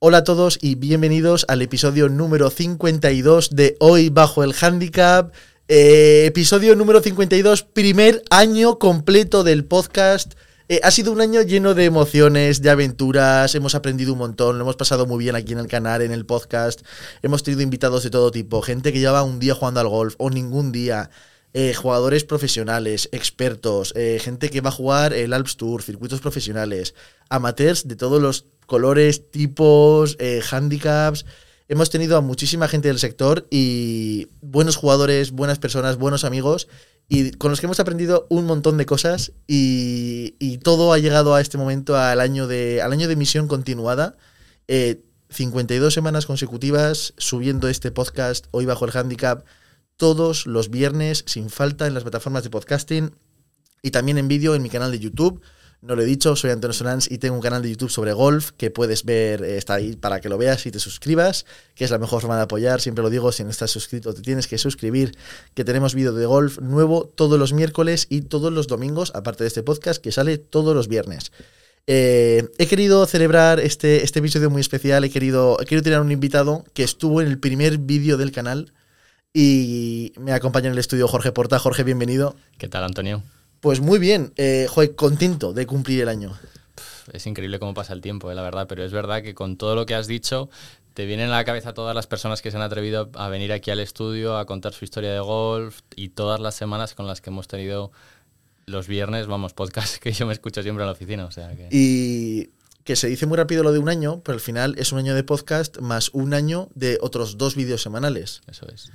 Hola a todos y bienvenidos al episodio número 52 de Hoy Bajo el Handicap. Eh, episodio número 52, primer año completo del podcast. Eh, ha sido un año lleno de emociones, de aventuras, hemos aprendido un montón, lo hemos pasado muy bien aquí en el canal, en el podcast. Hemos tenido invitados de todo tipo, gente que lleva un día jugando al golf o ningún día. Eh, jugadores profesionales, expertos, gente que va a jugar el Alps Tour, circuitos profesionales, amateurs de todos los colores, tipos, eh, handicaps. Hemos tenido a muchísima gente del sector y buenos jugadores, buenas personas, buenos amigos y con los que hemos aprendido un montón de cosas y, todo ha llegado a este momento al año de, al año de misión continuada. 52 eh, semanas consecutivas subiendo este podcast hoy bajo el handicap todos los viernes sin falta en las plataformas de podcasting y también en vídeo en mi canal de YouTube. No lo he dicho, soy Antonio Solans y tengo un canal de YouTube sobre golf que puedes ver, eh, está ahí para que lo veas y te suscribas, que es la mejor forma de apoyar. Siempre lo digo, si no estás suscrito te tienes que suscribir, que tenemos vídeo de golf nuevo todos los miércoles y todos los domingos, aparte de este podcast que sale todos los viernes. Eh, he querido celebrar este, este episodio muy especial, he querido, he tener un invitado que estuvo en el primer vídeo del canal y me acompaña en el estudio Jorge Porta. Jorge, bienvenido. ¿Qué tal, Antonio? Pues muy bien, eh, joder, contento de cumplir el año. Es increíble cómo pasa el tiempo, eh, la verdad, pero es verdad que con todo lo que has dicho, te vienen a la cabeza todas las personas que se han atrevido a venir aquí al estudio a contar su historia de golf y todas las semanas con las que hemos tenido los viernes, vamos, podcast que yo me escucho siempre en la oficina. O sea que... Y que se dice muy rápido lo de un año, pero al final es un año de podcast más un año de otros dos vídeos semanales. Eso es.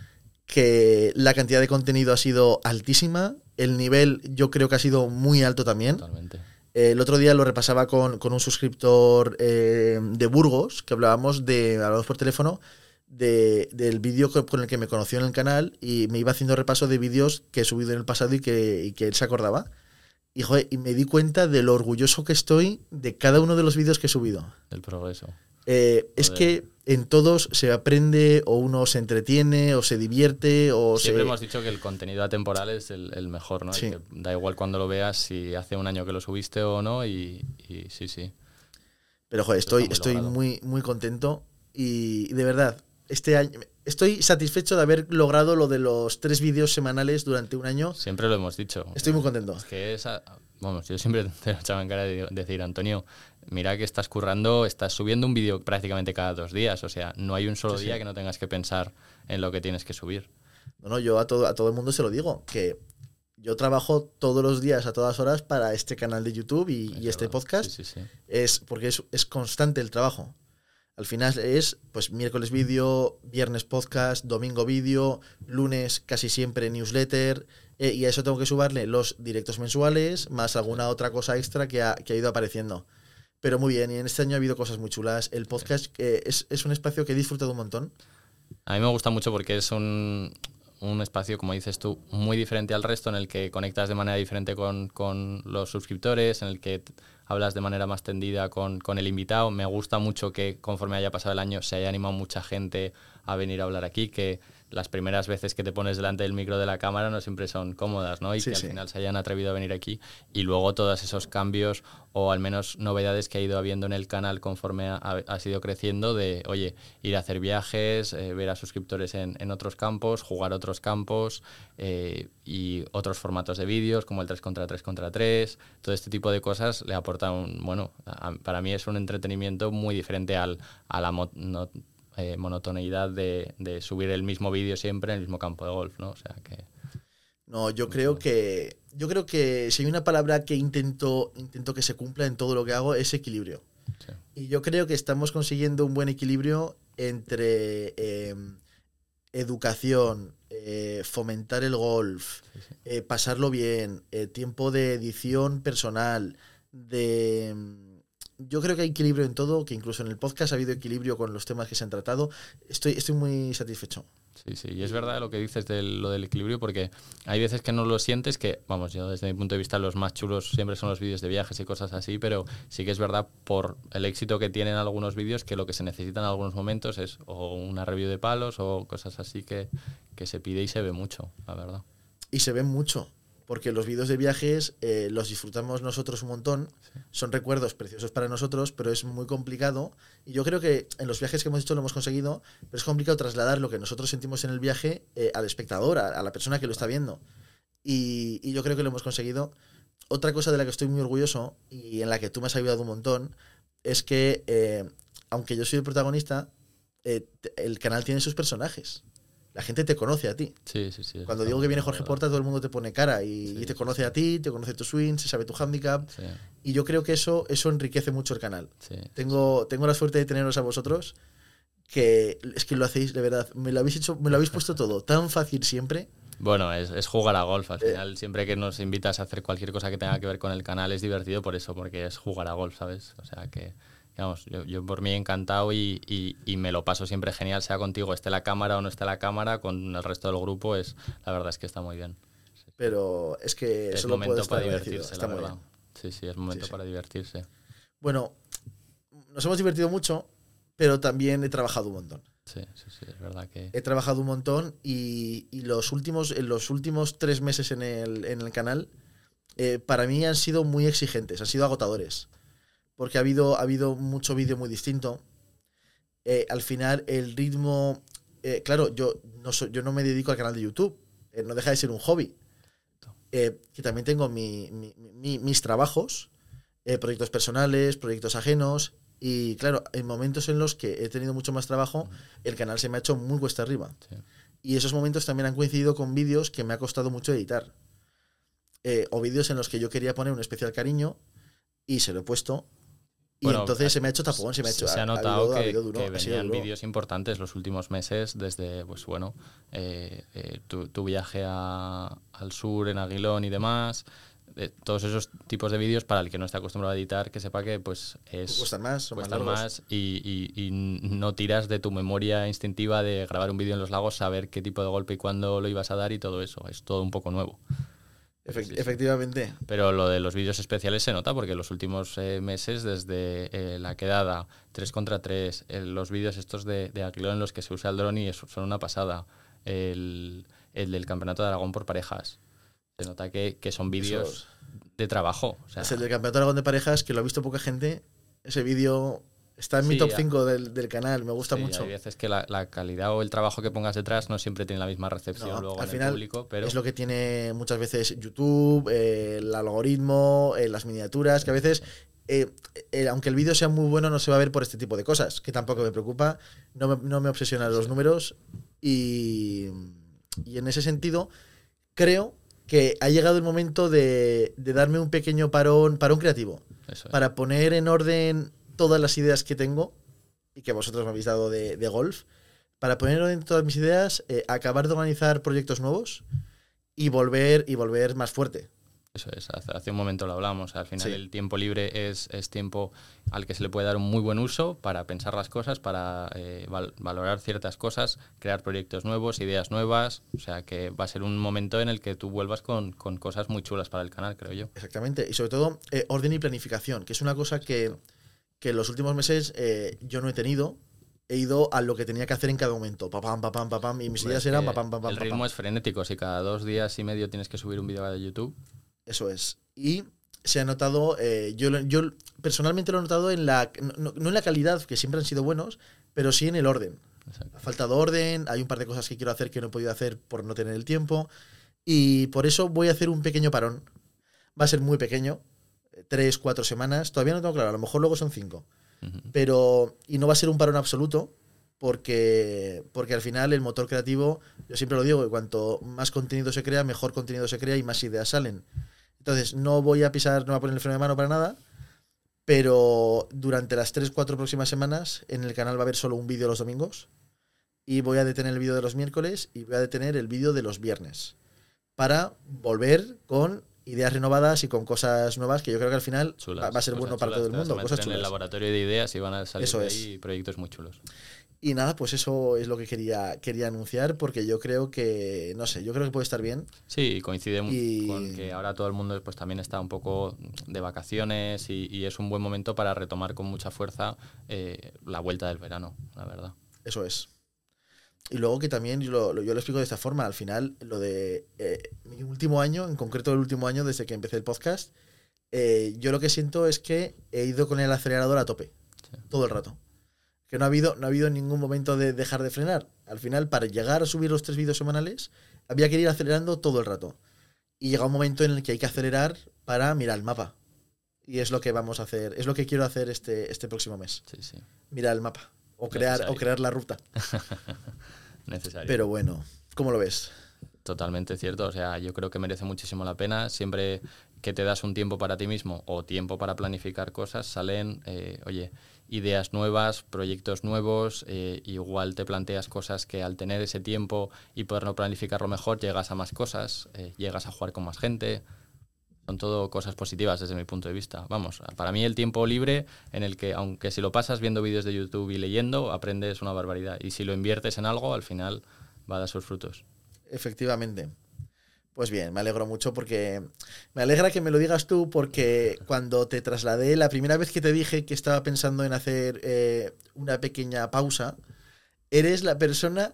Que la cantidad de contenido ha sido altísima, el nivel yo creo que ha sido muy alto también. Totalmente. el otro día lo repasaba con, un suscriptor eh, de Burgos, que hablábamos de, hablábamos por teléfono, de, del vídeo con el que me conoció en el canal y me iba haciendo repaso de vídeos que he subido en el pasado y que, y que él se acordaba. Y, joder, y me di cuenta de lo orgulloso que estoy de cada uno de los vídeos que he subido. El progreso. Eh, es que en todos se aprende o uno se entretiene o se divierte o Siempre hemos dicho que el contenido atemporal es el, mejor, ¿no? da igual cuando lo veas, si hace un año que lo subiste o no y, sí, sí. Pero joder, estoy, estoy muy, muy contento y de verdad, este año estoy satisfecho de haber logrado lo de los tres vídeos semanales durante un año. Siempre lo hemos dicho. Estoy muy contento. Es que vamos, yo siempre te lo echaba en cara de decir, Antonio, mira que estás currando, estás subiendo un vídeo prácticamente cada dos días. O sea, no hay un solo día que no tengas que pensar en lo que tienes que subir. No, no, yo a todo, a todo el mundo se lo digo, que yo trabajo todos los días, a todas horas, para este canal de YouTube y, este podcast. es porque es, es, constante el trabajo. Al final es, pues, miércoles vídeo, viernes podcast, domingo vídeo, lunes casi siempre newsletter, eh, y a eso tengo que sumarle los directos mensuales, más alguna otra cosa extra que ha, que ha ido apareciendo. Pero muy bien, y en este año ha habido cosas muy chulas. El podcast es, es, un espacio que he disfrutado un montón. A mí me gusta mucho porque es un, un, espacio, como dices tú, muy diferente al resto, en el que conectas de manera diferente con, con los suscriptores, en el que hablas de manera más tendida con, con, el invitado. Me gusta mucho que conforme haya pasado el año se haya animado mucha gente a venir a hablar aquí, que las primeras veces que te pones delante del micro de la cámara no siempre son cómodas, ¿no? Y que al final se hayan atrevido a venir aquí. Y luego todos esos cambios o al menos novedades que ha ido habiendo en el canal conforme ha, ha sido creciendo de, oye, ir a hacer viajes, eh, ver a suscriptores en, en, otros campos, jugar otros campos eh, y otros formatos de vídeos como el 3 contra 3 contra 3. Todo este tipo de cosas le aporta un, bueno, para mí es un entretenimiento muy diferente al, a la eh, monotoneidad de, subir el mismo vídeo siempre en el mismo campo de golf, ¿no? O sea que... No, yo creo que yo creo que si hay una palabra que intento, intento que se cumpla en todo lo que hago es equilibrio. Y yo creo que estamos consiguiendo un buen equilibrio entre em, educación, eh, fomentar el golf, eh, pasarlo bien, tiempo de edición personal, de em, yo creo que hay equilibrio en todo, que incluso en el podcast ha habido equilibrio con los temas que se han tratado. Estoy, estoy muy satisfecho. Sí, sí, y es verdad lo que dices de lo del equilibrio, porque hay veces que no lo sientes, que, vamos, yo desde mi punto de vista los más chulos siempre son los vídeos de viajes y cosas así, pero sí que es verdad por el éxito que tienen algunos vídeos que lo que se necesita en algunos momentos es o una review de palos o cosas así que, que se pide y se ve mucho, la verdad. Y se ve mucho porque los vídeos de viajes eh, los disfrutamos nosotros un montón, son recuerdos preciosos para nosotros, pero es muy complicado. Y yo creo que en los viajes que hemos hecho lo hemos conseguido, pero es complicado trasladar lo que nosotros sentimos en el viaje eh, al espectador, a, a la persona que lo está viendo. Y, y yo creo que lo hemos conseguido. Otra cosa de la que estoy muy orgulloso y en la que tú me has ayudado un montón es que, eh, aunque yo soy el protagonista, el canal tiene sus personajes. La gente te conoce a ti. Sí, sí, sí. Cuando digo que viene Jorge Porta, todo el mundo te pone cara y, Sí, y te conoce a ti, te conoce tu swing, se sabe tu handicap. Sí, Y yo creo que eso, eso enriquece mucho el canal. sí. Tengo, tengo la suerte de teneros a vosotros, que es que lo hacéis de verdad. Me lo habéis hecho, me lo habéis puesto todo tan fácil siempre. Bueno, es, es jugar a golf. Al Eh. final, siempre que nos invitas a hacer cualquier cosa que tenga que ver con el canal es divertido por eso, porque es jugar a golf, ¿sabes? O sea que, digamos, yo, yo por mí encantado y, y- y me lo paso siempre genial, sea contigo, esté la cámara o no esté la cámara, con el resto del grupo, es la verdad es que está muy bien. Pero es que es solo momento estar para divertirse, Está la verdad. bien. Sí, sí, es momento sí. para divertirse. Bueno, nos hemos divertido mucho, pero también he trabajado un montón. Sí, sí, sí, es verdad que... He trabajado un montón y, y los últimos, en los últimos tres meses en el, en el canal, eh, para mí han sido muy exigentes, han sido agotadores. Porque ha habido, ha habido mucho vídeo muy distinto. Eh, al final, el ritmo. eh, claro, yo no, yo no me dedico al canal de YouTube. eh, no deja de ser un hobby. Que también tengo mi- mi- mi- mis trabajos, proyectos personales, proyectos ajenos. Y claro, en momentos en los que he tenido mucho más trabajo, el canal se me ha hecho muy cuesta arriba. sí. Y esos momentos también han coincidido con vídeos que me ha costado mucho editar. O vídeos en los que yo quería poner un especial cariño y se lo he puesto. Y Bueno, entonces ha- se me ha hecho tapón, se me ha hecho. se ha notado ha que, habido duro, que ha sido venían vídeos importantes los últimos meses desde, pues bueno, eh, eh, tu, tu viaje a- al sur en Aguilón y demás. eh, todos esos tipos de vídeos para el que no esté acostumbrado a editar, que sepa que pues es Cuestan más, son más cuestan más y, y- y no tiras de tu memoria instintiva de grabar un vídeo en los lagos, saber qué tipo de golpe y cuándo lo ibas a dar y todo eso. Es todo un poco nuevo. Efect- Sí, sí. Efectivamente. Pero lo de los vídeos especiales se nota porque los últimos eh, meses, desde eh, la quedada 3 contra 3, los vídeos estos de, de Aguilón en los que se usa el dron y eso son una pasada, el, el del campeonato de Aragón por parejas. Se nota que, que son vídeos de trabajo. O sea, Es el del campeonato de Aragón de parejas, que lo ha visto poca gente. Ese vídeo está en mi Sí, top ya. 5 del, del canal, me gusta sí, mucho. Hay veces que la, la calidad o el trabajo que pongas detrás no siempre tiene la misma recepción No, luego al en final el público, pero es lo que tiene muchas veces YouTube, eh, el algoritmo, eh, las miniaturas, que a veces, eh, eh, aunque el vídeo sea muy bueno, no se va a ver por este tipo de cosas, que tampoco me preocupa, no me, no me obsesionan los números y, y en ese sentido creo que ha llegado el momento de, de darme un pequeño parón, parón creativo, eso es. para poner en orden todas las ideas que tengo y que vosotros me habéis dado de, de golf, para poner en todas mis ideas, eh, acabar de organizar proyectos nuevos y volver y volver más fuerte. Eso es, hace, un momento lo hablamos. Al final Sí. el tiempo libre es, es tiempo al que se le puede dar un muy buen uso para pensar las cosas, para eh, val- valorar ciertas cosas, crear proyectos nuevos, ideas nuevas. O sea que va a ser un momento en el que tú vuelvas con, con cosas muy chulas para el canal, creo yo. Exactamente. Y sobre todo, eh, orden y planificación, que es una cosa que, que en los últimos meses eh, yo no he tenido. He ido a lo que tenía que hacer en cada momento. Papam, papam, papam. Y mis Hombre, ideas eran papam, papam, el papam. ritmo es frenético. Si cada dos días y medio tienes que subir un vídeo de YouTube, Eso es. Y se ha notado, eh, yo, yo personalmente lo he notado en la, no, no en la calidad, que siempre han sido buenos, pero sí en el orden. exacto. Ha faltado orden, hay un par de cosas que quiero hacer que no he podido hacer por no tener el tiempo. Y por eso voy a hacer un pequeño parón. Va a ser muy pequeño, tres, cuatro semanas. Todavía no tengo claro, a lo mejor luego son cinco. Pero, y no va a ser un parón absoluto, porque, porque al final el motor creativo, yo siempre lo digo, que cuanto más contenido se crea, mejor contenido se crea y más ideas salen. Entonces, no voy a pisar, no voy a poner el freno de mano para nada, pero durante las 3-4 próximas semanas en el canal va a haber solo un vídeo los domingos y voy a detener el vídeo de los miércoles y voy a detener el vídeo de los viernes para volver con ideas renovadas y con cosas nuevas que yo creo que al final Chulas, va, a ser bueno para chulas, todo el mundo, cosas en el chulas. laboratorio de ideas y van a salir Eso de es. ahí proyectos muy chulos. Y nada, pues eso es lo que quería, quería anunciar porque yo creo que, no sé, yo creo que puede estar bien. Sí, coincide Y- con que ahora todo el mundo pues también está un poco de vacaciones y, y es un buen momento para retomar con mucha fuerza eh, la vuelta del verano, la verdad. Eso es. Y luego que también yo lo, yo lo explico de esta forma. Al final, lo de eh, mi último año, en concreto el último año desde que empecé el podcast, eh, yo lo que siento es que he ido con el acelerador a tope, todo el rato. Que no ha, habido, no ha habido ningún momento de dejar de frenar. Al final, para llegar a subir los tres vídeos semanales, había que ir acelerando todo el rato. Y llega un momento en el que hay que acelerar para mirar el mapa. Y es lo que vamos a hacer, es lo que quiero hacer este, este próximo mes. Sí, sí. Mirar el mapa. O crear, o crear la ruta. Necesario. Pero bueno, ¿cómo lo ves? Totalmente cierto, o sea, yo creo que merece muchísimo la pena. Siempre que te das un tiempo para ti mismo o tiempo para planificar cosas, salen, eh, oye, ideas nuevas, proyectos nuevos, eh, igual te planteas cosas que al tener ese tiempo y poder no planificarlo mejor, llegas a más cosas, eh, llegas a jugar con más gente. Son todo cosas positivas desde mi punto de vista. Vamos, para mí el tiempo libre en el que, aunque si lo pasas viendo vídeos de YouTube y leyendo, aprendes una barbaridad. Y si lo inviertes en algo, al final va a dar sus frutos. Efectivamente. Pues bien, me alegro mucho porque me alegra que me lo digas tú porque cuando te trasladé, la primera vez que te dije que estaba pensando en hacer eh, una pequeña pausa, eres la persona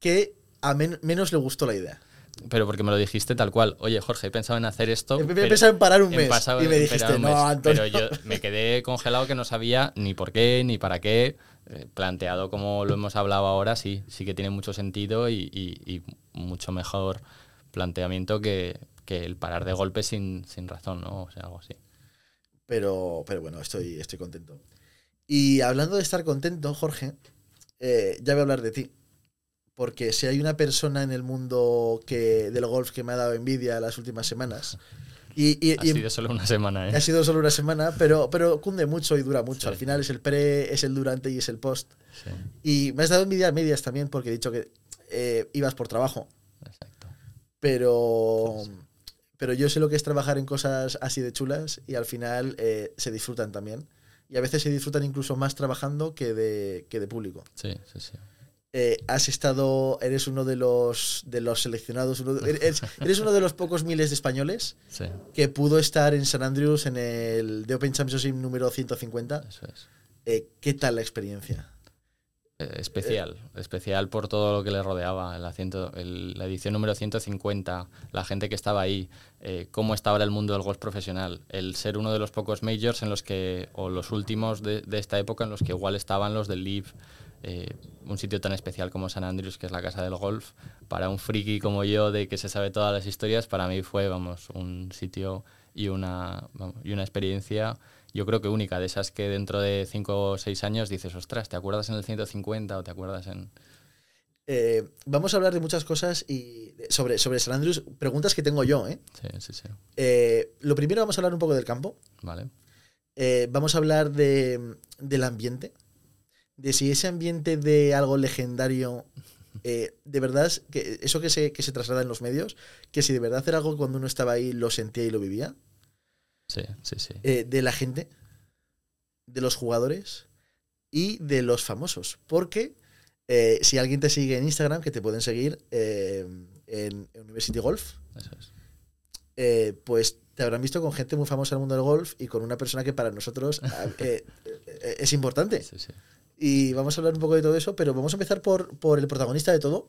que a men- menos le gustó la idea. Pero porque me lo dijiste tal cual. Oye, Jorge, he pensado en hacer esto. He- pensado en parar un mes y me dijiste, "No, mes". Antonio". Pero yo me quedé congelado que no sabía ni por qué, ni para qué. Eh, planteado como lo hemos hablado ahora, sí, sí que tiene mucho sentido y, y- y mucho mejor planteamiento que, que el parar de golpe sin, sin razón, ¿no? O sea, algo así. Pero, pero bueno, estoy, estoy contento. Y hablando de estar contento, Jorge, eh, ya voy a hablar de ti. Porque si hay una persona en el mundo que, del golf que me ha dado envidia las últimas semanas, y, y- Ha y- sido solo una semana, ¿eh? ha sido solo una semana, pero, pero cunde mucho y dura mucho. Sí. Al final es el pre, es el durante y es el post. Sí, Y me has dado envidia a medias también porque he dicho que eh, ibas por trabajo. exacto. Pero, pero yo sé lo que es trabajar en cosas así de chulas y al final eh, se disfrutan también. Y a veces se disfrutan incluso más trabajando que de, que de público. Sí, sí, sí. Eh, has estado, eres uno de los, de los seleccionados, uno de- eres, eres uno de los pocos miles de españoles Sí, que pudo estar en San Andrews en el The Open Championship número 150. eso es. Eh, ¿Qué tal la experiencia? Eh, especial, especial por todo lo que le rodeaba, el ciento- el- la edición número 150, la gente que estaba ahí, cómo está ahora el mundo del golf profesional, el ser uno de los pocos majors en los que, o los últimos de, de esta época en los que igual estaban los del Live, eh, un sitio tan especial como San Andrews, que es la casa del golf, para un friki como yo de que se sabe todas las historias, para mí fue, vamos, un sitio y una, vamos, y una experiencia yo creo que única, de esas que dentro de 5 o 6 años dices, ostras, ¿te acuerdas en el 150 o te acuerdas en...? Eh, vamos a hablar de muchas cosas y sobre, sobre San Andrews, preguntas que tengo yo. ¿eh? Sí, sí, sí. Eh, lo primero vamos a hablar un poco del campo. Vale. Vamos a hablar de, del ambiente. De si ese ambiente de algo legendario, eh, de verdad, que eso que se, que se traslada en los medios, que si de verdad era algo cuando uno estaba ahí lo sentía y lo vivía, Sí, sí, sí. eh, de la gente, de los jugadores y de los famosos. Porque eh, si alguien te sigue en Instagram, que te pueden seguir en University Golf, Eso es. pues te habrán visto con gente muy famosa en el mundo del golf y con una persona que para nosotros ah, es importante. Sí, sí. Y vamos a hablar un poco de todo eso, pero vamos a empezar por, por el protagonista de todo,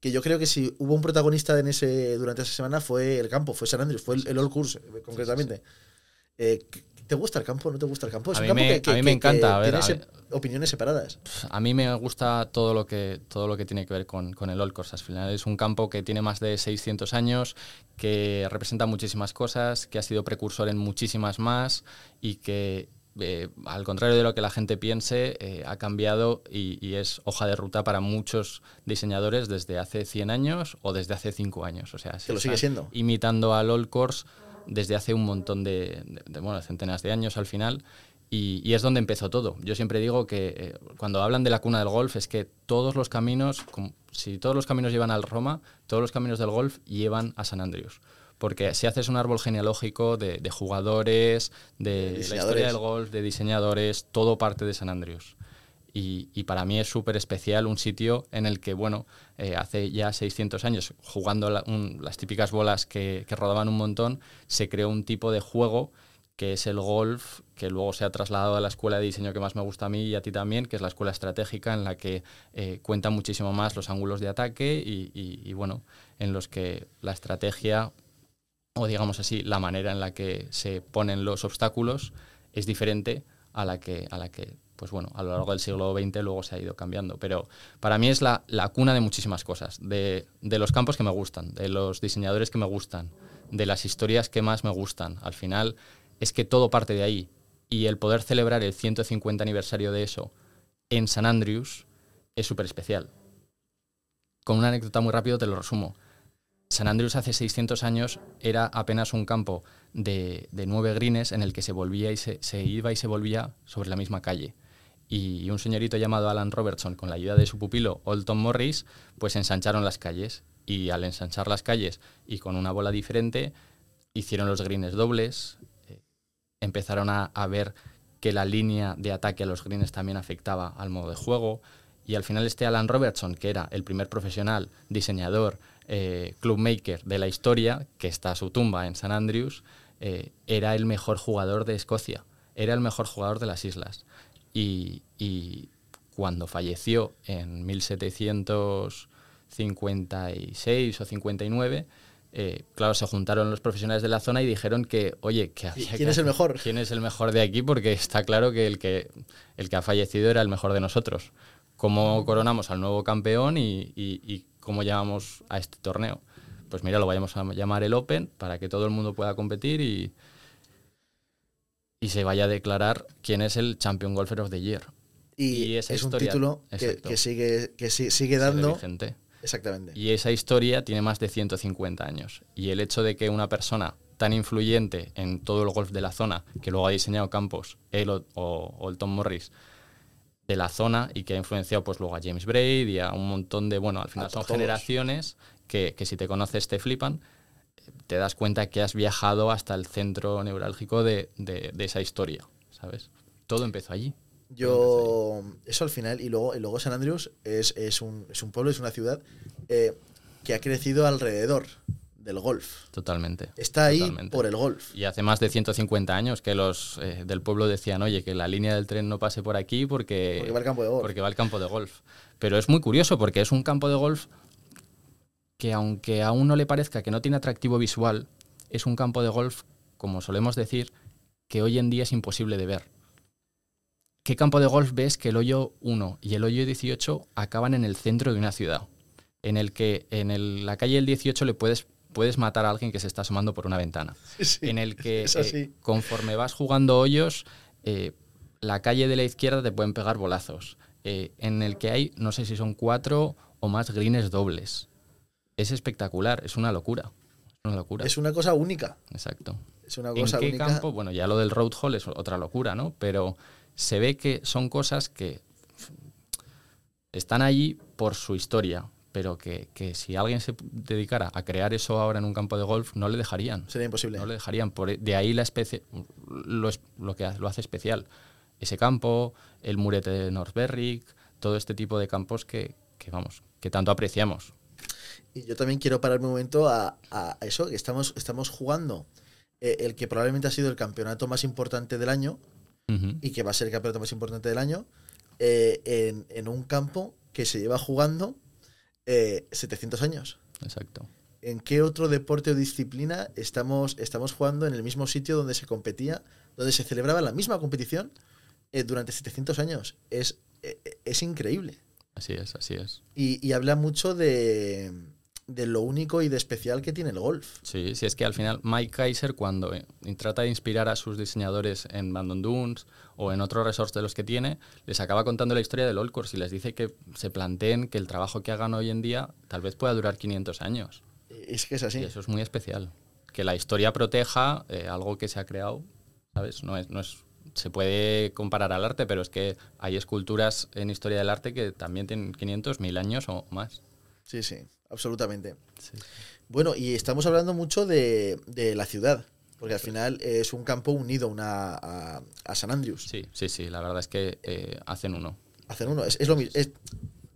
que yo creo que si hubo un protagonista en ese, durante esa semana fue el campo, fue San Andrews, fue el, el All Course, eh, concretamente. Eh, ¿Te gusta el campo? ¿No te gusta el campo? Es A un mí campo me- que, que- a mí me que- encanta, que a ver, tiene a se- ver. opiniones separadas. A mí me gusta todo lo que, todo lo que tiene que ver con, con el Old Course. Al final es un campo que tiene más de 600 años, que representa muchísimas cosas, que ha sido precursor en muchísimas más y que, eh, al contrario de lo que la gente piense, eh, ha cambiado y, y es hoja de ruta para muchos diseñadores desde hace 100 años o desde hace 5 años. O sea, se Que lo sigue siendo. Imitando al Old Course desde hace un montón de, de- de, bueno, centenas de años al final. Y, y es donde empezó todo. Yo siempre digo que eh, cuando hablan de la cuna del golf es que todos los caminos, como- si todos los caminos llevan al Roma, todos los caminos del golf llevan a San Andrews. Porque si haces un árbol genealógico de, de jugadores, de la historia del golf, de diseñadores, todo parte de San Andrews. Y, y para mí es súper especial un sitio en el que, bueno, eh, hace ya 600 años, jugando la- un- las típicas bolas que, que rodaban un montón, se creó un tipo de juego que es el golf, que luego se ha trasladado a la escuela de diseño que más me gusta a mí y a ti también, que es la escuela estratégica en la que eh, cuenta muchísimo más los ángulos de ataque y, bueno, en los que la estrategia, o digamos así, la manera en la que se ponen los obstáculos es diferente a la que, a la que pues bueno, a lo largo del siglo XX luego se ha ido cambiando. Pero para mí es la, cuna de muchísimas cosas, de, de, los campos que me gustan, de los diseñadores que me gustan, de las historias que más me gustan. Al final es que todo parte de ahí. Y el poder celebrar el 150 aniversario de eso en San Andrews es súper especial. Con una anécdota muy rápido te lo resumo. San Andrews hace 600 años era apenas un campo de, nueve grines en el que se volvía y se, iba y se volvía sobre la misma calle. Y un señorito llamado Alan Robertson, con la ayuda de su pupilo Olton Morris, pues ensancharon las calles. Y al ensanchar las calles y con una bola diferente, hicieron los grines dobles, empezaron a, ver que la línea de ataque a los greens también afectaba al modo de juego. Y al final este Alan Robertson, que era el primer profesional, diseñador, eh, clubmaker de la historia, que está a su tumba en San Andrews, eh, era el mejor jugador de Escocia, era el mejor jugador de las islas. Y, y cuando falleció en 1756 o 59, eh, claro, se juntaron los profesionales de la zona y dijeron que, oye, que ¿Quién es el mejor? ¿Quién es el mejor de aquí? Porque está claro que el que, el que ha fallecido era el mejor de nosotros. ¿Cómo coronamos al nuevo campeón y, cómo llamamos a este torneo? Pues mira, lo vayamos a llamar el Open para que todo el mundo pueda competir y, y se vaya a declarar quién es el Champion Golfer of the Year. Y, es un título que, sigue, que sigue dando Exactamente. Y esa historia tiene más de 150 años. Y el hecho de que una persona tan influyente en todo el golf de la zona, que luego ha diseñado campos, él o, el Tom Morris, de la zona y que ha influenciado pues luego a James Braid y a un montón de, bueno, al final son generaciones que, si te conoces te flipan, te das cuenta que has viajado hasta el centro neurálgico de, de esa historia, ¿sabes? Todo empezó allí. Yo, eso al final, y luego, y luego San Andrews es, es, un, es un pueblo, es una ciudad eh, que ha crecido alrededor del golf. Totalmente. Está ahí por el golf. Y hace más de 150 años que los eh, del pueblo decían, oye, que la línea del tren no pase por aquí porque, porque va al campo de golf. Porque va al campo de golf. Pero es muy curioso porque es un campo de golf que aunque a uno le parezca que no tiene atractivo visual, es un campo de golf, como solemos decir, que hoy en día es imposible de ver. ¿Qué campo de golf ves que el hoyo 1 y el hoyo 18 acaban en el centro de una ciudad? En el que en la calle del 18 le puedes, puedes matar a alguien que se está asomando por una ventana. en el que eh, conforme vas jugando hoyos, eh, la calle de la izquierda te pueden pegar bolazos. Eh, en el que hay, no sé si son cuatro o más greens dobles. Es espectacular, es una locura. Es una locura. Es una cosa única. Exacto. Es una cosa ¿En qué campo? Bueno, ya lo del road hall es otra locura, ¿no? Pero se ve que son cosas que están allí por su historia, pero que, si alguien se dedicara a crear eso ahora en un campo de golf, no le dejarían. Sería imposible. No le dejarían. Por, e, de ahí la especie, lo, lo que lo hace especial. Ese campo, el murete de North Berwick, todo este tipo de campos que, vamos, que tanto apreciamos. Y yo también quiero parar un momento a, eso, que estamos, estamos jugando eh, el que probablemente ha sido el campeonato más importante del año, y que va a ser el campeonato más importante del año, eh, en, un campo que se lleva jugando 700 eh, años. Exacto. ¿En qué otro deporte o disciplina estamos, estamos jugando en el mismo sitio donde se competía, donde se celebraba la misma competición eh, durante 700 años? Es, es increíble. Así es, así es. y habla mucho de, de lo único y de especial que tiene el golf. Sí, sí, es que al final Mike Kaiser cuando eh, trata de inspirar a sus diseñadores en Bandon Dunes o en otros resorts de los que tiene, les acaba contando la historia del Old Course y les dice que se planteen que el trabajo que hagan hoy en día tal vez pueda durar 500 años. Es que es así. Y eso es muy especial. Que la historia proteja eh, algo que se ha creado, ¿sabes? No es, no es se puede comparar al arte, pero es que hay esculturas en historia del arte que también tienen 500, 1000 años o más. Sí, sí, absolutamente. Bueno, y estamos hablando mucho de, la ciudad, porque al final es un campo unido una, a, San Andrews. Sí, sí, sí, la verdad es que eh, hacen uno. Hacen uno, es, lo mismo.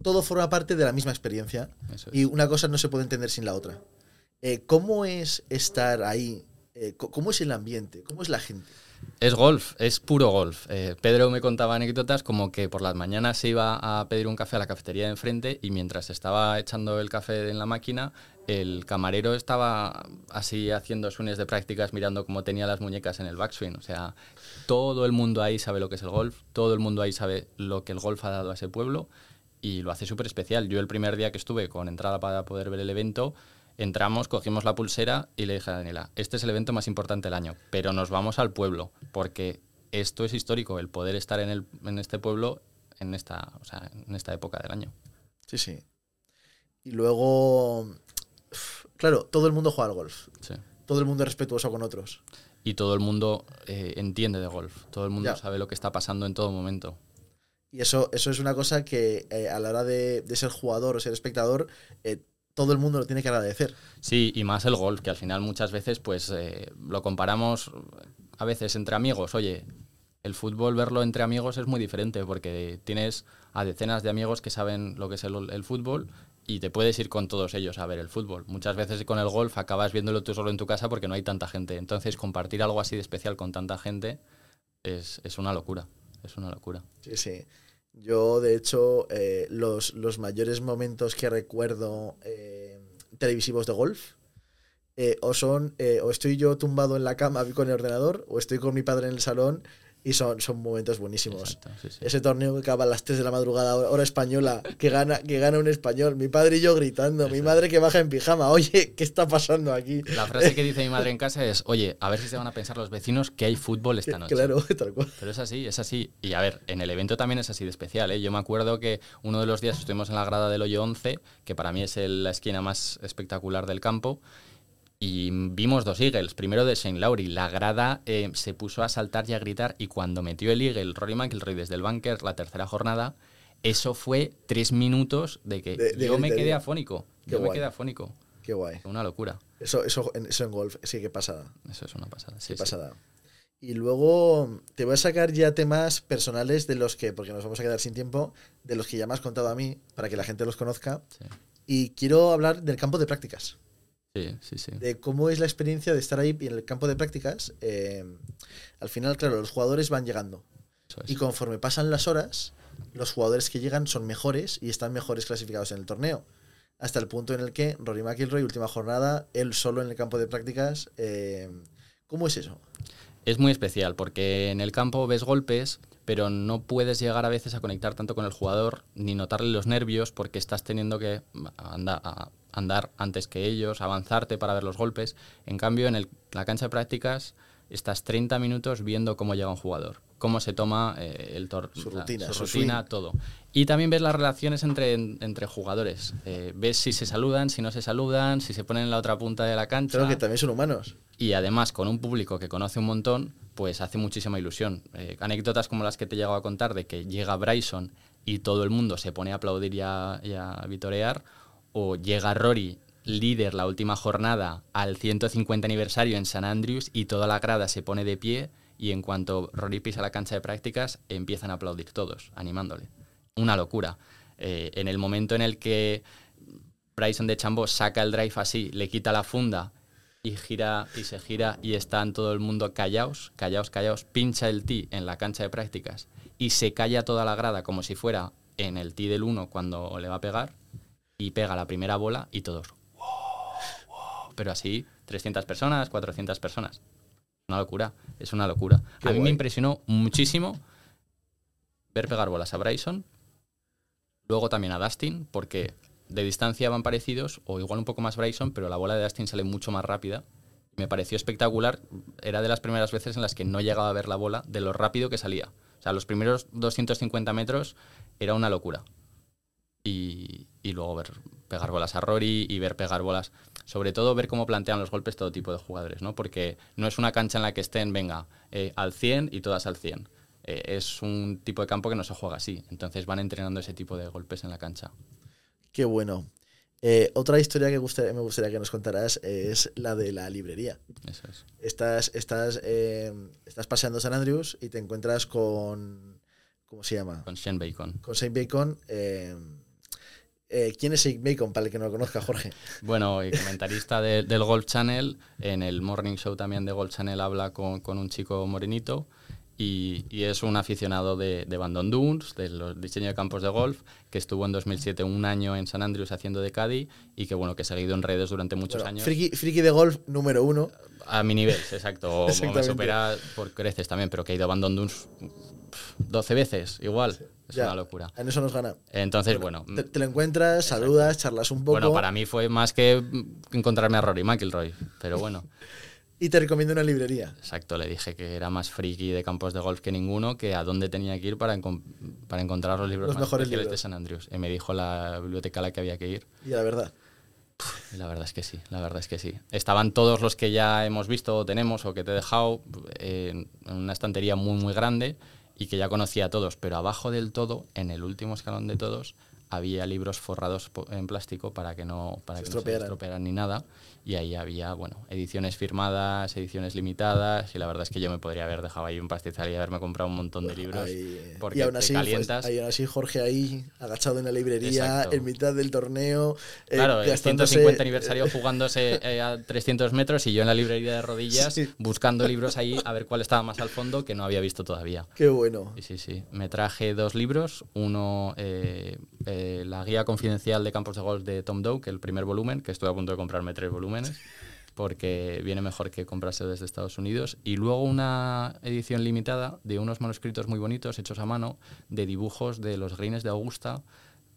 todo forma parte de la misma experiencia y una cosa no se puede entender sin la otra. Eh, ¿Cómo es estar ahí? Eh, ¿Cómo es el ambiente? ¿Cómo es la gente? Es golf, es puro golf. Eh, Pedro me contaba anécdotas como que por las mañanas se iba a pedir un café a la cafetería de enfrente y mientras estaba echando el café en la máquina, el camarero estaba así haciendo swings de prácticas mirando cómo tenía las muñecas en el backswing. O sea, todo el mundo ahí sabe lo que es el golf, todo el mundo ahí sabe lo que el golf ha dado a ese pueblo y lo hace súper especial. Yo el primer día que estuve con entrada para poder ver el evento, Entramos, cogimos la pulsera y le dije a Daniela, este es el evento más importante del año, pero nos vamos al pueblo, porque esto es histórico, el poder estar en, el, en este pueblo en esta, o sea, en esta época del año. Sí, sí. Y luego, claro, todo el mundo juega al golf. Sí. Todo el mundo es respetuoso con otros. Y todo el mundo eh, entiende de golf, todo el mundo Ya. sabe lo que está pasando en todo momento. Y eso, eso es una cosa que eh, a la hora de, de ser jugador o ser espectador, eh, todo el mundo lo tiene que agradecer. Sí, y más el golf, que al final muchas veces pues eh, lo comparamos a veces entre amigos. Oye, el fútbol verlo entre amigos es muy diferente porque tienes a decenas de amigos que saben lo que es el, el fútbol y te puedes ir con todos ellos a ver el fútbol. Muchas veces con el golf acabas viéndolo tú solo en tu casa porque no hay tanta gente. Entonces compartir algo así de especial con tanta gente es, es una locura. Es una locura. Sí, sí. Yo, de hecho, eh, los, los mayores momentos que recuerdo eh, televisivos de golf eh, o son, o estoy yo tumbado en la cama con el ordenador, o estoy con mi padre en el salón, y son, son momentos buenísimos. Exacto, sí, sí. Ese torneo que acaba a las 3 de la madrugada, hora española, que gana, que gana un español, mi padre y yo gritando, mi madre que baja en pijama, oye, ¿qué está pasando aquí? La frase que dice mi madre en casa es, oye, a ver si se van a pensar los vecinos que hay fútbol esta noche. Claro, tal cual. Pero es así, es así. Y a ver, en el evento también es así de especial. ¿eh? Yo me acuerdo que uno de los días estuvimos en la grada del hoyo 11, que para mí es el- la esquina más espectacular del campo, y vimos dos Eagles. Primero de Saint Laurie. La grada eh, se puso a saltar y a gritar, y cuando metió el Eagle Rory McIlroy desde el bunker la tercera jornada, eso fue tres minutos de que De- de yo me quedé afónico. Qué yo me guay. quedé afónico. Qué guay. Una locura. Eso, eso, en- eso en golf, sí, qué pasada. Eso es una pasada. Sí, Qué sí. pasada. Y luego te voy a sacar ya temas personales de los que, porque nos vamos a quedar sin tiempo, de los que ya me has contado a mí, para que la gente los conozca. Sí. Y quiero hablar del campo de prácticas, Sí, sí, sí. de cómo es la experiencia de estar ahí en el campo de prácticas. Eh, al final, claro, los jugadores van llegando. Es. Y conforme pasan las horas, los jugadores que llegan son mejores y están mejores clasificados en el torneo. Hasta el punto en el que Rory McIlroy, última jornada, él solo en el campo de prácticas. eh, ¿Cómo es eso? Es muy especial porque en el campo ves golpes, pero no puedes llegar a veces a conectar tanto con el jugador ni notarle los nervios porque estás teniendo que anda- a- andar antes que ellos, avanzarte para ver los golpes. En cambio, en el- la cancha de prácticas estás 30 minutos viendo cómo llega un jugador, cómo se toma eh, el tor- Su rutina, su su rutina, todo. Y también ves las relaciones entre, entre jugadores. Eh, ves si se saludan, si no se saludan, si se ponen en la otra punta de la cancha. Creo que también son humanos. Y además, con un público que conoce un montón, pues hace muchísima ilusión. Eh, anécdotas como las que te he llegado a contar de que llega Bryson y todo el mundo se pone a aplaudir y a, y a vitorear, o llega Rory, líder la última jornada, al 150 aniversario en San Andrews y toda la grada se pone de pie y en cuanto Rory pisa la cancha de prácticas empiezan a aplaudir todos, animándole. Una locura. Eh, en el momento en el que Bryson de Chambó saca el drive así, le quita la funda y gira y se gira y están todo el mundo callaos, callaos, callaos, pincha el tee en la cancha de prácticas y se calla toda la grada como si fuera en el tee del 1 cuando le va a pegar y pega la primera bola y todos. "Wow, wow", Pero así, 300 personas, 400 personas. Una locura, es una locura. Qué a mí guay. me impresionó muchísimo ver pegar bolas a Bryson, luego también a Dustin, porque de distancia van parecidos, o igual un poco más Bryson, pero la bola de Dustin sale mucho más rápida. Me pareció espectacular, era de las primeras veces en las que no llegaba a ver la bola de lo rápido que salía. O sea, los primeros 250 metros era una locura. Y, y luego ver pegar bolas a Rory y ver pegar bolas, sobre todo ver cómo plantean los golpes todo tipo de jugadores, ¿no? Porque no es una cancha en la que estén, venga, eh, al 100 y todas al 100. Eh, es un tipo de campo que no se juega así. Entonces van entrenando ese tipo de golpes en la cancha. Qué bueno. Eh, otra historia que me gustaría que nos contaras es la de la librería. Eso es. Estás, estás, estás paseando San Andrews y te encuentras con. ¿Cómo se llama? Con Shane Bacon. Con Saint Bacon. Eh, Eh, ¿Quién es Eric Bacon, para el que no lo conozca, Jorge? Bueno, y comentarista de- del Golf Channel, en el Morning Show también de Golf Channel habla con, con un chico morenito y, y es un aficionado de, de Bandon Dunes, de los diseño de campos de golf, que estuvo en 2007 un año en San Andrews haciendo de caddy y que bueno, que he seguido en redes durante muchos Bueno, años. friki, friki de golf número uno. A mi nivel, exacto. O- me supera por creces también, pero que he ido a Bandon Dunes pf, 12 veces, igual. Es Ya, una locura. En eso nos gana. Entonces, bueno, Te, te lo encuentras, saludas, charlas un poco. bueno, para mí fue más que encontrarme a Rory McIlroy, pero bueno. Y te recomiendo una librería. Exacto, le dije que era más friki de campos de golf que ninguno, que a dónde tenía que ir para, para encontrar los libros Los más mejores de. San Andrews. Y me dijo la biblioteca a la que había que ir. Y la verdad. La verdad es que sí, la verdad es que sí. Estaban todos los que ya hemos visto o tenemos o que te he dejado eh, en una estantería muy, muy grande y que ya conocía a todos, pero abajo del todo, en el último escalón de todos, había libros forrados en plástico para que no, para Se que no se estropearan ni nada. Y ahí había, bueno, ediciones firmadas, ediciones limitadas, y la verdad es que yo me podría haber dejado ahí un pastizal y haberme comprado un montón de libros. Ahí, eh, porque y aún te así, pues, calientas. aún así, Jorge ahí, agachado en la librería, Exacto. en mitad del torneo. eh, Claro, el gastándose- 150 aniversario jugándose eh, a 300 metros y yo en la librería de rodillas Sí. buscando libros ahí a ver cuál estaba más al fondo que no había visto todavía. Qué bueno. Y sí, sí. Me traje dos libros. Uno, eh, eh, La guía confidencial de campos de golf de Tom Doak, el primer volumen, que estuve a punto de comprarme tres volúmenes, porque viene mejor que comprarse desde Estados Unidos. Y luego una edición limitada de unos manuscritos muy bonitos, hechos a mano, de dibujos de los greens de Augusta,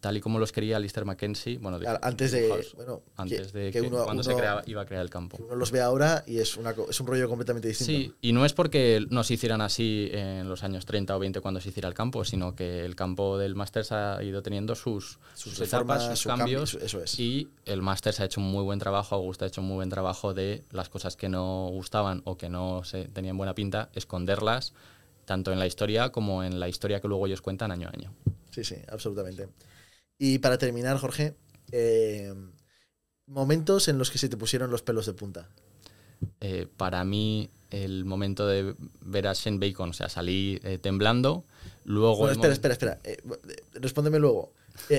tal y como los quería Lister Mackenzie. Bueno, Claro, antes de- dibujados bueno, antes que- de que que, uno- cuando se creaba, iba a crear el campo. Uno los ve ahora y es, una, es un rollo completamente distinto. Sí, y no es porque nos hicieran así en los años 30 o 20 cuando se hiciera el campo, sino que el campo del Masters ha ido teniendo sus, Sus sus, reformas, etapas, sus su cambio, cambios. eso es. Y el Masters ha hecho un muy buen trabajo, Augusta ha hecho un muy buen trabajo de las cosas que no gustaban o que no se tenían buena pinta, esconderlas tanto en la historia como en la historia que luego ellos cuentan año a año. Sí, sí, absolutamente. Y para terminar, Jorge, eh, momentos en los que se te pusieron los pelos de punta. Eh, para mí, el momento de ver a Shane Bacon, o sea, salí eh, temblando. Luego. El espera, espera, espera. Respóndeme luego.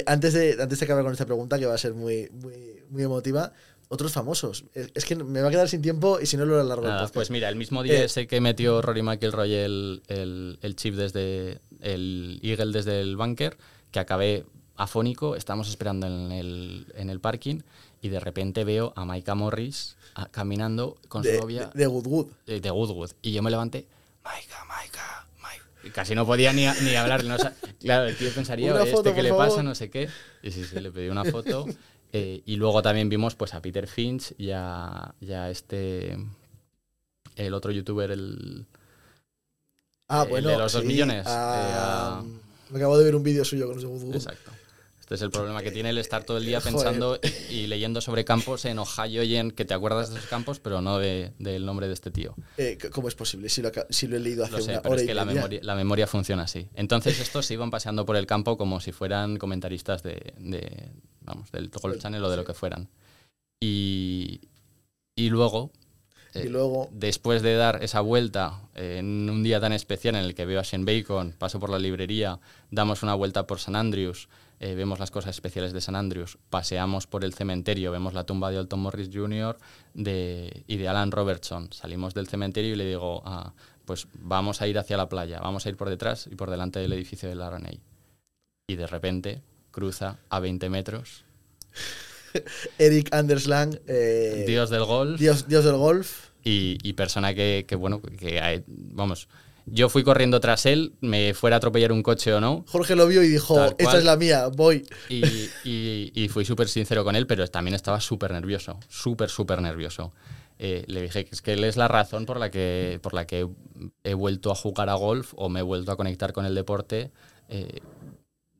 Antes, de, antes de acabar con esta pregunta, que va a ser muy, muy, muy emotiva, otros famosos. Es, que me va a quedar sin tiempo y si no lo alargo Nada, pues mira, el mismo día Eh, ese que metió Rory McIlroy el, el, el chip desde el Eagle desde el bunker, que acabé afónico, estamos esperando en el, en el parking y de repente veo a Maika Morris a- caminando con de, su novia de, Goodwood. de, de Goodwood. Y yo me levanté, Maika, Maika, Maika. Y casi no podía ni, ni hablar. no claro, el tío pensaría, Una "Oye, foto, ¿este qué por le pasa? No sé qué. Y sí, sí, le pedí una foto. Eh, y luego también vimos pues a Peter Finch y a, y a este... El otro youtuber, el... Ah, el bueno. de los dos millones, ah, eh, Me acabo de ver un vídeo suyo con Goodwood. Exacto. Este es el problema que tiene el estar todo el día pensando y, y leyendo sobre campos en Ohio y en que te acuerdas de esos campos, pero no de- del nombre de este tío. Eh, ¿Cómo es posible? Si lo, si lo he leído hace Lo sé, una pero hora es y que la media. memoria, la memoria funciona así. Entonces estos se iban paseando por el campo como si fueran comentaristas de, de, vamos, del Golf Channel o de lo que fueran. Y, y luego, Y eh, luego, después de dar esa vuelta eh, en un día tan especial en el que veo a Shane Bacon, paso por la librería, damos una vuelta por San Andrews, eh, vemos las cosas especiales de San Andrews, paseamos por el cementerio, vemos la tumba de Alton Morris Jr. De, y de Alan Robertson. Salimos del cementerio y le digo, ah, pues vamos a ir hacia la playa, vamos a ir por detrás y por delante del edificio de la Raney. Y de repente cruza a 20 metros, Eric Anderslang, eh, Dios del golf. Dios, Dios del golf. y, y persona que, que, bueno, que vamos, yo fui corriendo tras él, me fuera a atropellar un coche o no, Jorge lo vio y dijo, esta es la mía, voy. y, y- y fui súper sincero con él, pero también estaba súper nervioso, súper, súper nervioso. Eh, le dije que es que él es la razón por la que, por la que he vuelto a jugar a golf o me he vuelto a conectar con el deporte eh,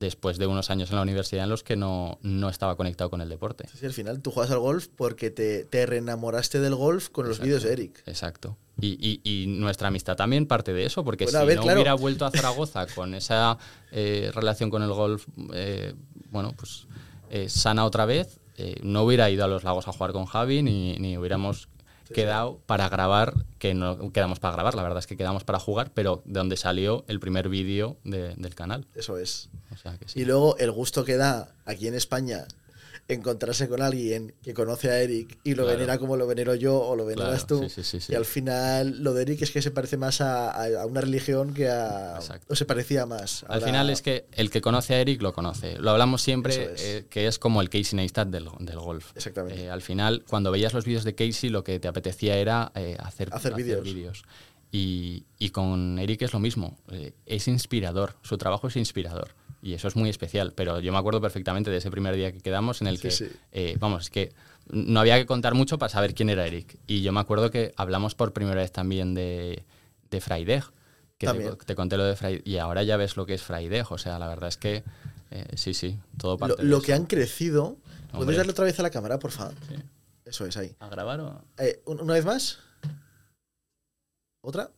después de unos años en la universidad en los que no, no estaba conectado con el deporte. Sí, al final tú juegas al golf porque te, te reenamoraste del golf con los vídeos de Eric. Exacto. Y, y- y nuestra amistad también parte de eso, porque Bueno, si ver, no claro. hubiera vuelto a Zaragoza con esa eh, relación con el golf, eh, bueno, pues eh, sana otra vez, eh, no hubiera ido a los lagos a jugar con Javi, ni, ni hubiéramos quedado para grabar, que no quedamos para grabar, la verdad es que quedamos para jugar, pero de donde salió el primer vídeo de- del canal. Eso es. O sea que sí. Y luego el gusto que da aquí en España encontrarse con alguien que conoce a Eric y lo Claro. venera como lo venero yo o lo veneras Claro, tú. sí, sí, sí, sí. Y al final lo de Eric es que se parece más a, a- una religión que a... Exacto. O se parecía más. Al final es que el que conoce a Eric lo conoce. Lo hablamos siempre, es. eh, que es como el Casey Neistat del, del golf. Exactamente. Eh, al final, cuando veías los vídeos de Casey, lo que te apetecía era eh, hacer, Hacer vídeos. Y, y con Eric es lo mismo. es inspirador. Su trabajo es inspirador. Y eso es muy especial. Pero yo me acuerdo perfectamente de ese primer día que quedamos en el Sí, que, sí. eh, vamos, es que no había que contar mucho para saber quién era Eric. Y yo me acuerdo que hablamos por primera vez también de, de Friday. Que te, conté lo de Friday. Y ahora ya ves lo que es Friday. O sea, la verdad es que eh, sí, sí, todo Lo, parte de lo eso. que han crecido... ¿Puedes Hombre. darle otra vez a la cámara, por favor? Sí. Eso es, ahí. ¿A grabar o...? Eh, ¿un- ¿Una vez más? ¿Otra?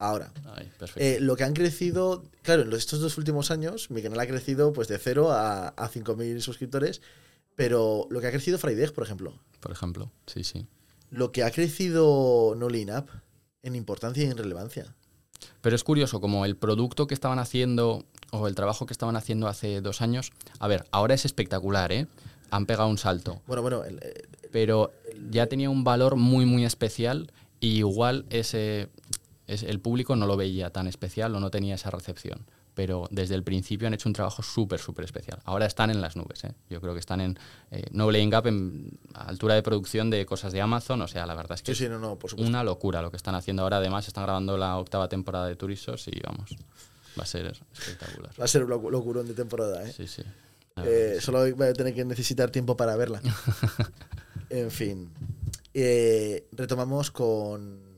Ahora. Ay. Eh, lo que han crecido, claro, en estos dos últimos años, mi canal ha crecido pues de 0 a, a 5.000 suscriptores, pero lo que ha crecido Friday, por ejemplo, por ejemplo, sí, sí. lo que ha crecido No Lean Up en importancia y en relevancia. Pero es curioso, como el producto que estaban haciendo o el trabajo que estaban haciendo hace dos años, a ver, ahora es espectacular, ¿eh? Han pegado un salto, Bueno, bueno, el- el- pero ya tenía un valor muy, muy especial y igual ese, es- el público no lo veía tan especial o no tenía esa recepción. Pero desde el principio han hecho un trabajo súper, súper especial. Ahora están en las nubes, ¿eh? Yo creo que están en eh, No Up en altura de producción de cosas de Amazon. O sea, la verdad es que sí, sí, no, no, por una locura lo que están haciendo ahora. Además, están grabando la octava temporada de Turisos y vamos, va a ser espectacular. Va a ser un locu- locurón de temporada, ¿eh? Sí, Eh, sí. solo voy a tener que necesitar tiempo para verla. en fin. Eh, retomamos con.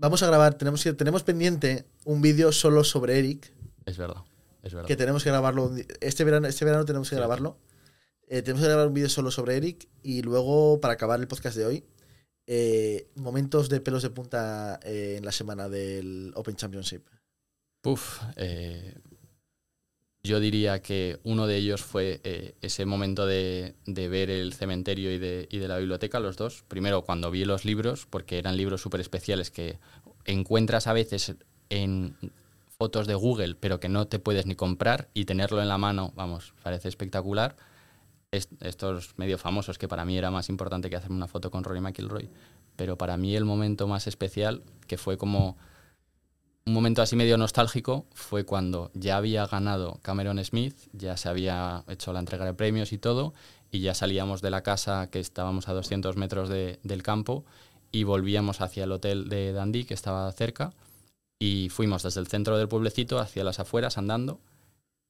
Vamos a grabar, tenemos, tenemos pendiente un vídeo solo sobre Eric, Es verdad, es verdad. que tenemos que grabarlo. Este verano, este verano tenemos que Sí. grabarlo. Eh, tenemos que grabar un vídeo solo sobre Eric y luego, para acabar el podcast de hoy, eh, momentos de pelos de punta eh, en la semana del Open Championship. Puf, eh, yo diría que uno de ellos fue eh, ese momento de, de ver el cementerio y de, y de la biblioteca, los dos. Primero, cuando vi los libros, porque eran libros súper especiales que encuentras a veces en fotos de Google, pero que no te puedes ni comprar y tenerlo en la mano, vamos, parece espectacular. Est- estos medio famosos, que para mí era más importante que hacerme una foto con Rory McIlroy, pero para mí el momento más especial, que fue como un momento así medio nostálgico fue cuando ya había ganado Cameron Smith, ya se había hecho la entrega de premios y todo, y ya salíamos de la casa que estábamos a 200 metros de- del campo y volvíamos hacia el hotel de Dundee que estaba cerca y fuimos desde el centro del pueblecito hacia las afueras andando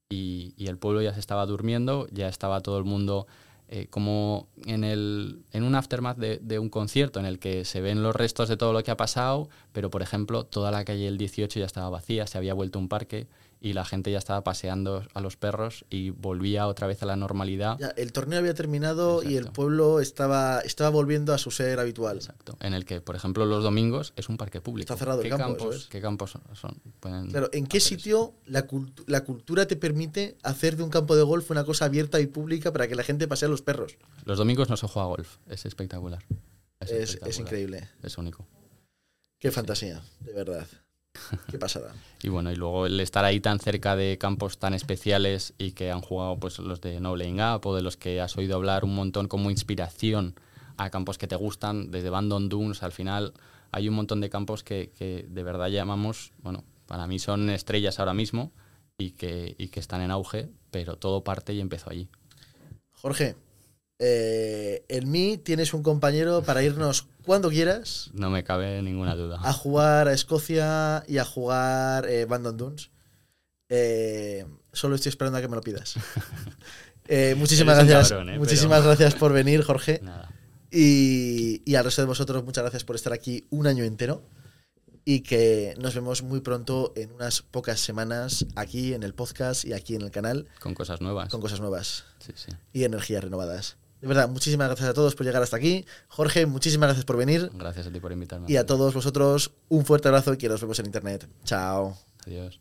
y el pueblo ya se estaba durmiendo, ya estaba todo el mundo eh, como en, el, en un aftermath de, de un concierto en el que se ven los restos de todo lo que ha pasado, pero por ejemplo toda la calle del 18 ya estaba vacía, se había vuelto un parque y la gente ya estaba paseando a los perros y volvía otra vez a la normalidad. Ya, el torneo había terminado y el pueblo estaba, estaba volviendo a su ser habitual. Exacto. En el que, por ejemplo, los domingos es un parque público. Está cerrado el ¿Qué campo, campos, eso es. ¿Qué campos son-? Pueden Claro, ¿en qué sitio la, cultu- la cultura te permite hacer de un campo de golf una cosa abierta y pública para que la gente pasee a los perros? Los domingos no se juega golf. Es espectacular. Es, es espectacular. increíble. Es único. Qué fantasía, de verdad. Qué pasada. Y bueno, y luego el estar ahí tan cerca de campos tan especiales y que han jugado pues los de No Laying Up o de los que has oído hablar un montón como inspiración a campos que te gustan, desde Bandon Dunes al final hay un montón de campos que, que de verdad llamamos, bueno, para mí son estrellas ahora mismo y que, y que están en auge, pero todo parte y empezó allí. Jorge, eh, en mí tienes un compañero para irnos cuando quieras No me cabe ninguna duda. a jugar a Escocia y a jugar eh, Bandon Dunes. Eh, solo estoy esperando a que me lo pidas. Eh, muchísimas gracias. cabrón, muchísimas pero- gracias por venir, Jorge. Nada. Y, y al resto de vosotros, muchas gracias por estar aquí un año entero. Y que nos vemos muy pronto en unas pocas semanas aquí en el podcast y aquí en el canal Con cosas nuevas. con cosas nuevas Sí, sí. y energías renovadas. De verdad, muchísimas gracias a todos por llegar hasta aquí. Jorge, muchísimas gracias por venir. Gracias a ti por invitarme. Y a todos vosotros, un fuerte abrazo y que nos vemos en internet. Chao. Adiós.